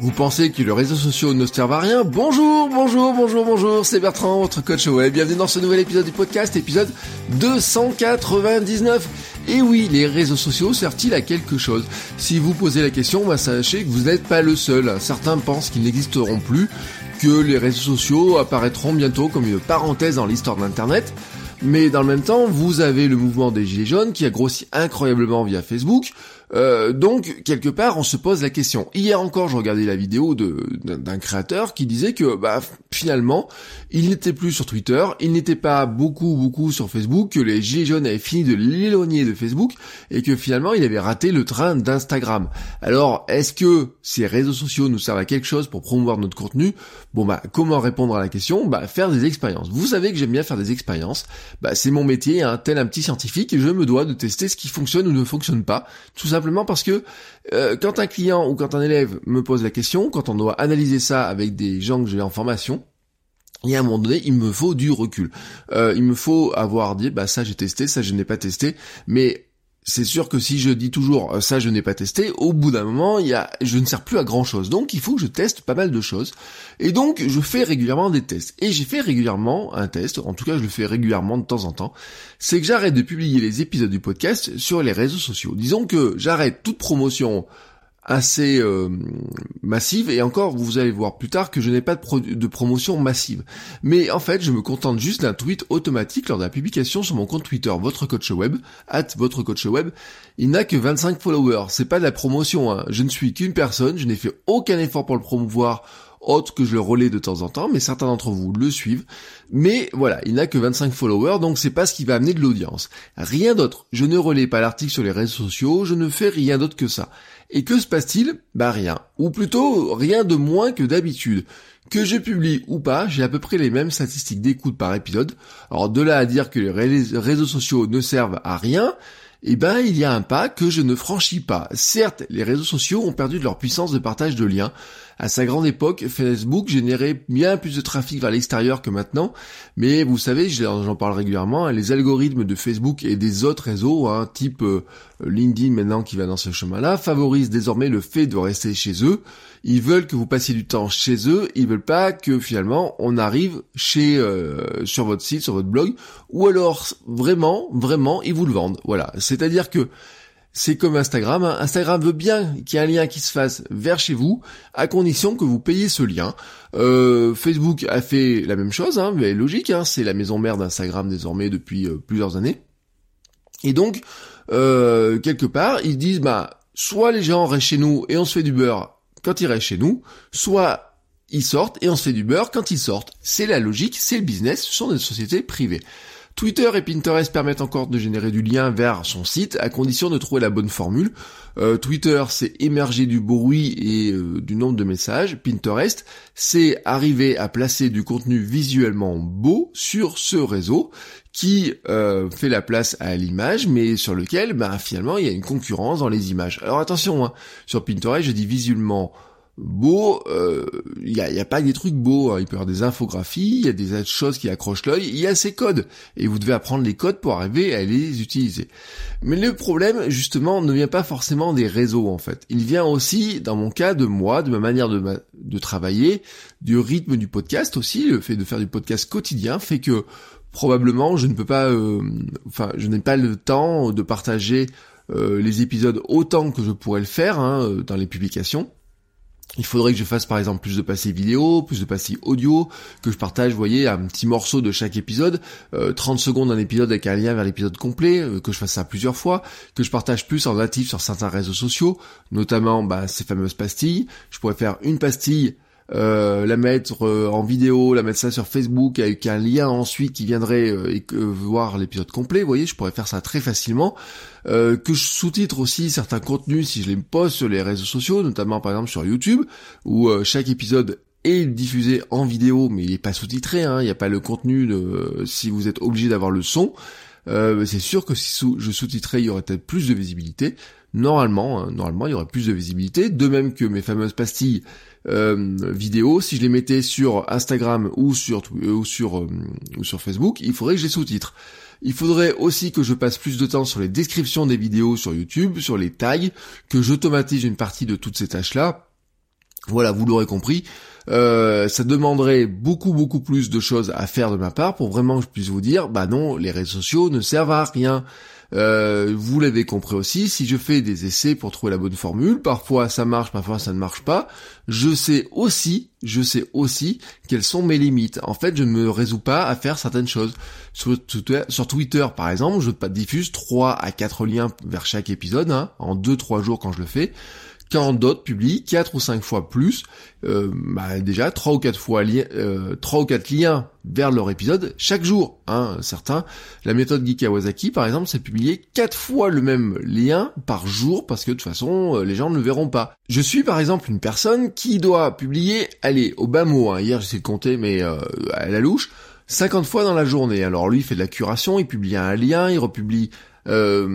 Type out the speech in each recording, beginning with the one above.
Vous pensez que les réseaux sociaux ne servent à rien Bonjour, bonjour, bonjour, bonjour, c'est Bertrand, votre coach web. Bienvenue dans ce nouvel épisode du podcast, épisode 299. Et oui, les réseaux sociaux servent-ils à quelque chose Si vous posez la question, bah, sachez que vous n'êtes pas le seul. Certains pensent qu'ils n'existeront plus, que les réseaux sociaux apparaîtront bientôt comme une parenthèse dans l'histoire d'Internet. Mais dans le même temps, vous avez le mouvement des Gilets jaunes qui a grossi incroyablement via Facebook. Euh, donc quelque part, on se pose la question. Hier encore, je regardais la vidéo d'un créateur qui disait que bah, finalement, il n'était plus sur Twitter, il n'était pas beaucoup beaucoup sur Facebook, que les gilets jaunes avaient fini de l'éloigner de Facebook et que finalement, il avait raté le train d'Instagram. Alors, est-ce que ces réseaux sociaux nous servent à quelque chose pour promouvoir notre contenu? Bon bah, comment répondre à la question? Bah, faire des expériences. Vous savez que j'aime bien faire des expériences. Bah, c'est mon métier, hein, tel un petit scientifique, et je me dois de tester ce qui fonctionne ou ne fonctionne pas. Tout simplement parce que euh, quand un client ou quand un élève me pose la question, quand on doit analyser ça avec des gens que j'ai en formation, et à un moment donné, il me faut du recul. Euh, il me faut avoir dit, bah ça j'ai testé, ça je n'ai pas testé, mais c'est sûr que si je dis toujours euh, ça je n'ai pas testé, au bout d'un moment, il y a, je ne sers plus à grand chose. Donc il faut que je teste pas mal de choses. Et donc je fais régulièrement des tests. Et j'ai fait régulièrement un test, en tout cas je le fais régulièrement de temps en temps, c'est que j'arrête de publier les épisodes du podcast sur les réseaux sociaux. Disons que j'arrête toute promotion assez euh, massive. Et encore vous allez voir plus tard que je n'ai pas de, promotion massive. Mais en fait je me contente juste d'un tweet automatique lors de la publication sur mon compte Twitter votre coach web at votre coach web. Il n'a que 25 followers. C'est pas de la promotion hein. je ne suis qu'une personne. Je n'ai fait aucun effort pour le promouvoir autre que je le relais de temps en temps, mais certains d'entre vous le suivent. Mais voilà, il n'a que 25 followers, donc c'est pas ce qui va amener de l'audience. Rien d'autre. Je ne relais pas l'article sur les réseaux sociaux, je ne fais rien d'autre que ça. Et que se passe-t-il? Bah rien. Ou plutôt rien de moins que d'habitude. Que je publie ou pas, j'ai à peu près les mêmes statistiques d'écoute par épisode. Alors de là à dire que les réseaux sociaux ne servent à rien, eh ben il y a un pas que je ne franchis pas. Certes, les réseaux sociaux ont perdu de leur puissance de partage de liens. À sa grande époque, Facebook générait bien plus de trafic vers l'extérieur que maintenant, mais vous savez, j'en parle régulièrement, hein, les algorithmes de Facebook et des autres réseaux, hein, type euh, LinkedIn maintenant qui va dans ce chemin-là, favorisent désormais le fait de rester chez eux. Ils veulent que vous passiez du temps chez eux, ils veulent pas que finalement on arrive chez euh, sur votre site, sur votre blog, ou alors vraiment, vraiment, ils vous le vendent. Voilà, c'est-à-dire que c'est comme Instagram. Hein. Instagram veut bien qu'il y ait un lien qui se fasse vers chez vous, à condition que vous payiez ce lien. Euh, Facebook a fait la même chose, hein, mais logique, hein, c'est la maison mère d'Instagram désormais depuis euh, plusieurs années. Et donc, euh, quelque part, ils disent, bah, soit les gens restent chez nous et on se fait du beurre quand ils restent chez nous, soit ils sortent et on se fait du beurre quand ils sortent. C'est la logique, c'est le business, ce sont des sociétés privées. Twitter et Pinterest permettent encore de générer du lien vers son site à condition de trouver la bonne formule. Euh, Twitter, c'est émerger du bruit et euh, du nombre de messages. Pinterest, c'est arriver à placer du contenu visuellement beau sur ce réseau qui euh, fait la place à l'image, mais sur lequel, bah, finalement, il y a une concurrence dans les images. Alors attention, hein, sur Pinterest, je dis visuellement beau, il euh, n'y a, y a, pas des trucs beaux, hein. il peut y avoir des infographies, il y a des choses qui accrochent l'œil, il y a ces codes, et vous devez apprendre les codes pour arriver à les utiliser. Mais le problème, justement, ne vient pas forcément des réseaux, en fait. Il vient aussi, dans mon cas, de moi, de ma manière de, de travailler, du rythme du podcast aussi, le fait de faire du podcast quotidien fait que probablement je ne peux pas, euh, enfin, je n'ai pas le temps de partager euh, les épisodes autant que je pourrais le faire hein, dans les publications. Il faudrait que je fasse par exemple plus de passés vidéo, plus de passés audio, que je partage, vous voyez, un petit morceau de chaque épisode, 30 euh, secondes d'un épisode avec un lien vers l'épisode complet, euh, que je fasse ça plusieurs fois, que je partage plus en natif sur certains réseaux sociaux, notamment bah, ces fameuses pastilles. Je pourrais faire une pastille euh, la mettre euh, en vidéo, la mettre ça sur Facebook avec un lien ensuite qui viendrait et voir l'épisode complet. Vous voyez, je pourrais faire ça très facilement. que je sous-titre aussi certains contenus si je les poste sur les réseaux sociaux, notamment par exemple sur YouTube, où chaque épisode est diffusé en vidéo, mais il n'est pas sous-titré. Hein, il n'y a pas le contenu de, si vous êtes obligé d'avoir le son. c'est sûr que si je sous-titrais, il y aurait peut-être plus de visibilité normalement, hein, normalement, il y aurait plus de visibilité. De même que mes fameuses pastilles euh, vidéo, si je les mettais sur Instagram ou sur euh, ou sur euh, sur Facebook, il faudrait que j'ai sous-titres. Il faudrait aussi que je passe plus de temps sur les descriptions des vidéos sur YouTube, sur les tags, que j'automatise une partie de toutes ces tâches-là. Voilà, vous l'aurez compris. ça demanderait beaucoup beaucoup plus de choses à faire de ma part pour vraiment que je puisse vous dire, bah non, les réseaux sociaux ne servent à rien. Euh, vous l'avez compris aussi, si je fais des essais pour trouver la bonne formule, parfois ça marche, parfois ça ne marche pas, je sais aussi, je sais aussi quelles sont mes limites. En fait, je ne me résous pas à faire certaines choses. Sur, Twitter, par exemple, je diffuse 3 à 4 liens vers chaque épisode, hein, en 2-3 jours quand je le fais quand d'autres publient quatre ou cinq fois plus, euh, bah déjà trois ou quatre fois euh, trois ou quatre liens vers leur épisode chaque jour. Hein, certains, la méthode Geek par exemple, c'est publier quatre fois le même lien par jour parce que de toute façon euh, les gens ne le verront pas. Je suis par exemple une personne qui doit publier, allez au bas mot, hein, hier j'essaie de compter mais à la louche, 50 fois dans la journée. Alors lui il fait de la curation, il publie un lien, il republie euh,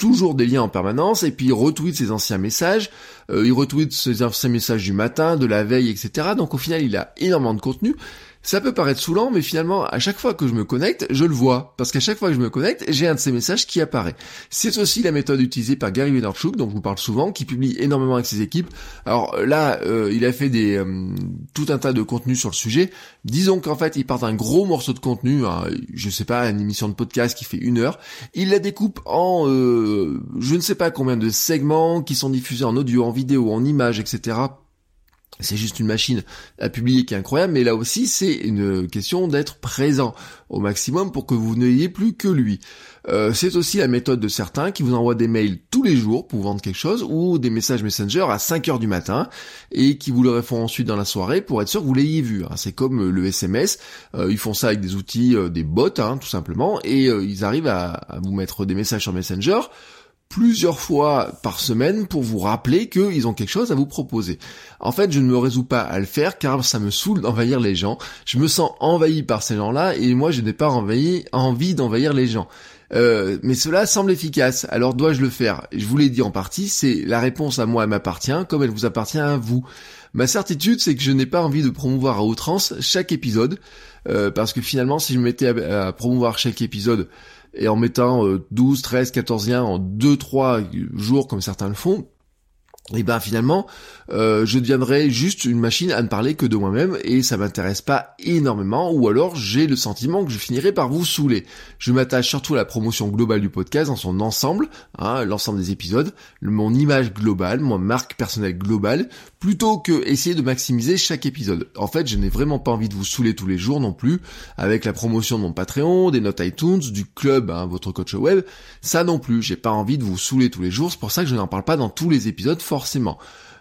toujours des liens en permanence, et puis il retweet ses anciens messages, euh, il retweet ses anciens messages du matin, de la veille, etc. Donc au final, il a énormément de contenu. Ça peut paraître saoulant, mais finalement, à chaque fois que je me connecte, je le vois. Parce qu'à chaque fois que je me connecte, j'ai un de ces messages qui apparaît. C'est aussi la méthode utilisée par Gary Vaynerchuk, dont je vous parle souvent, qui publie énormément avec ses équipes. Alors là, euh, il a fait des euh, tout un tas de contenus sur le sujet. Disons qu'en fait, il part d'un gros morceau de contenu, hein, je sais pas, une émission de podcast qui fait une heure. Il la découpe en euh, je ne sais pas combien de segments qui sont diffusés en audio, en vidéo, en images, etc c'est juste une machine à publier qui est incroyable, mais là aussi c'est une question d'être présent au maximum pour que vous n'ayez plus que lui. Euh, c'est aussi la méthode de certains qui vous envoient des mails tous les jours pour vendre quelque chose ou des messages Messenger à 5 heures du matin et qui vous le refont ensuite dans la soirée pour être sûr que vous l'ayez vu. Hein. C'est comme le SMS, euh, ils font ça avec des outils, euh, des bots hein, tout simplement, et ils arrivent à, à vous mettre des messages sur Messenger plusieurs fois par semaine pour vous rappeler qu'ils ont quelque chose à vous proposer. En fait, je ne me résous pas à le faire car ça me saoule d'envahir les gens. Je me sens envahi par ces gens-là et moi je n'ai pas envie d'envahir les gens. Euh, mais cela semble efficace, alors dois-je le faire? Je vous l'ai dit en partie, c'est la réponse à moi m'appartient comme elle vous appartient à vous. Ma certitude c'est que je n'ai pas envie de promouvoir à outrance chaque épisode, euh, parce que finalement si je me mettais à promouvoir chaque épisode, et en mettant 12, 13, 14 liens en 2-3 jours comme certains le font, et ben finalement euh, je deviendrai juste une machine à ne parler que de moi-même et ça m'intéresse pas énormément ou alors j'ai le sentiment que je finirai par vous saouler. Je m'attache surtout à la promotion globale du podcast dans son ensemble, hein, l'ensemble des épisodes, mon image globale, mon marque personnelle globale, plutôt que essayer de maximiser chaque épisode. En fait, je n'ai vraiment pas envie de vous saouler tous les jours non plus avec la promotion de mon Patreon, des notes iTunes, du club, hein, votre coach web. Ça non plus, j'ai pas envie de vous saouler tous les jours. C'est pour ça que je n'en parle pas dans tous les épisodes.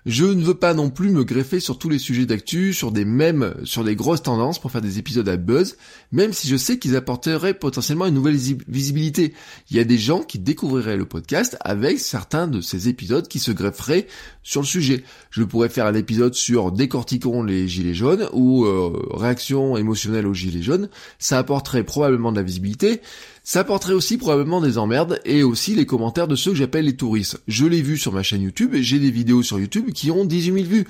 Je ne veux pas non plus me greffer sur tous les sujets d'actu, sur des mêmes, sur des grosses tendances pour faire des épisodes à buzz, même si je sais qu'ils apporteraient potentiellement une nouvelle visibilité. Il y a des gens qui découvriraient le podcast avec certains de ces épisodes qui se grefferaient sur le sujet. Je pourrais faire un épisode sur décortiquons les gilets jaunes ou euh, réaction émotionnelle aux gilets jaunes. Ça apporterait probablement de la visibilité. Ça apporterait aussi probablement des emmerdes et aussi les commentaires de ceux que j'appelle les touristes. Je l'ai vu sur ma chaîne YouTube et j'ai des vidéos sur YouTube qui ont 18 000 vues.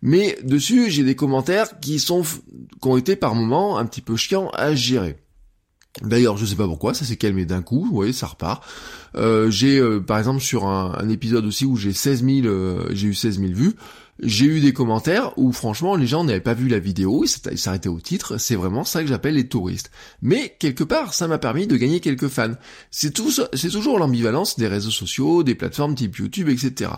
Mais dessus, j'ai des commentaires qui sont, qui ont été par moments un petit peu chiants à gérer. D'ailleurs, je sais pas pourquoi, ça s'est calmé d'un coup, vous voyez, ça repart. Euh, j'ai, euh, par exemple, sur un, épisode aussi où j'ai 16 000, euh, j'ai eu 16 000 vues, j'ai eu des commentaires où franchement les gens n'avaient pas vu la vidéo, ils s'arrêtaient au titre, c'est vraiment ça que j'appelle les touristes. Mais quelque part, ça m'a permis de gagner quelques fans. C'est toujours l'ambivalence des réseaux sociaux, des plateformes type YouTube, etc.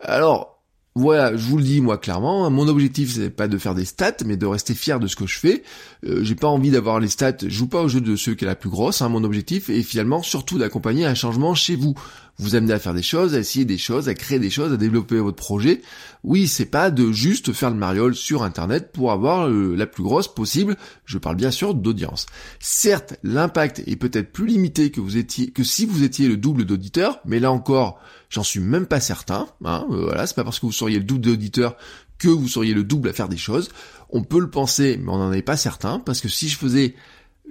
Alors, voilà, je vous le dis moi clairement, hein, mon objectif c'est pas de faire des stats, mais de rester fier de ce que je fais. Euh, j'ai pas envie d'avoir les stats, je joue pas au jeu de ceux qui est la plus grosse, hein, mon objectif est finalement surtout d'accompagner un changement chez vous. Vous amener à faire des choses, à essayer des choses, à créer des choses, à développer votre projet. Oui, c'est pas de juste faire le mariole sur internet pour avoir euh, la plus grosse possible. Je parle bien sûr d'audience. Certes, l'impact est peut-être plus limité que vous étiez que si vous étiez le double d'auditeurs, mais là encore, J'en suis même pas certain. Hein, euh, voilà, c'est pas parce que vous seriez le double d'auditeurs que vous seriez le double à faire des choses. On peut le penser, mais on n'en est pas certain, parce que si je faisais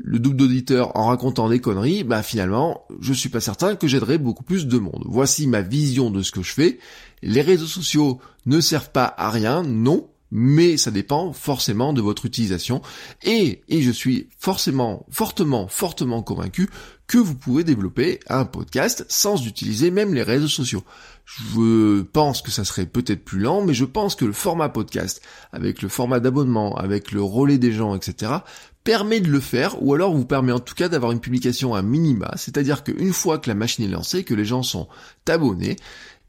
le double d'auditeurs en racontant des conneries, bah finalement, je suis pas certain que j'aiderais beaucoup plus de monde. Voici ma vision de ce que je fais. Les réseaux sociaux ne servent pas à rien, non, mais ça dépend forcément de votre utilisation et, et je suis forcément, fortement, fortement convaincu que vous pouvez développer un podcast sans utiliser même les réseaux sociaux. Je pense que ça serait peut-être plus lent, mais je pense que le format podcast, avec le format d'abonnement, avec le relais des gens, etc., permet de le faire, ou alors vous permet en tout cas d'avoir une publication à minima, c'est-à-dire qu'une fois que la machine est lancée, que les gens sont abonnés,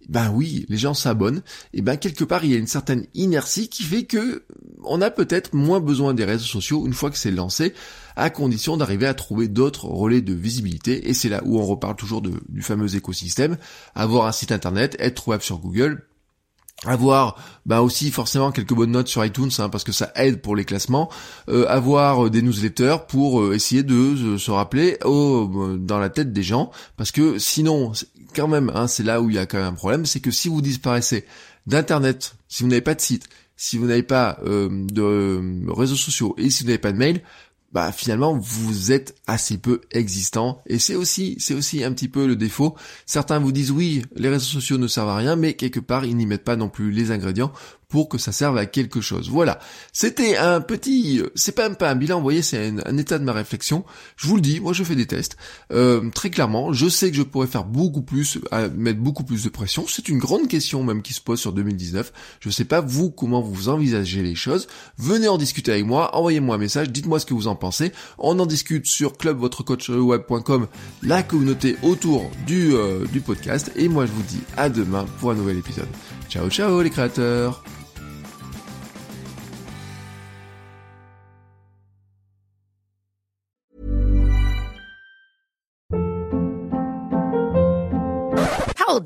ben oui, les gens s'abonnent, et ben quelque part il y a une certaine inertie qui fait que on a peut-être moins besoin des réseaux sociaux une fois que c'est lancé, à condition d'arriver à trouver d'autres relais de visibilité, et c'est là où on reparle toujours du fameux écosystème, avoir un site internet, être trouvable sur Google, avoir bah aussi forcément quelques bonnes notes sur iTunes hein, parce que ça aide pour les classements. Euh, avoir euh, des newsletters pour euh, essayer de se rappeler au, dans la tête des gens. Parce que sinon quand même hein, c'est là où il y a quand même un problème c'est que si vous disparaissez d'internet si vous n'avez pas de site si vous n'avez pas de réseaux sociaux et si vous n'avez pas de mail bah finalement vous êtes assez peu existant et c'est aussi c'est aussi un petit peu le défaut. Certains vous disent oui, les réseaux sociaux ne servent à rien mais quelque part ils n'y mettent pas non plus les ingrédients pour que ça serve à quelque chose. Voilà. C'était un petit, c'est pas pas un bilan, vous voyez, c'est un, état de ma réflexion. Je vous le dis, moi je fais des tests. Euh, très clairement, je sais que je pourrais faire beaucoup plus, mettre beaucoup plus de pression. C'est une grande question même qui se pose sur 2019. Je sais pas vous comment vous envisagez les choses. Venez en discuter avec moi, envoyez-moi un message, dites-moi ce que vous en pensez. On en discute sur clubvotrecoachweb.com, la communauté autour du, euh, du podcast. Et moi je vous dis à demain pour un nouvel épisode. Ciao ciao les créateurs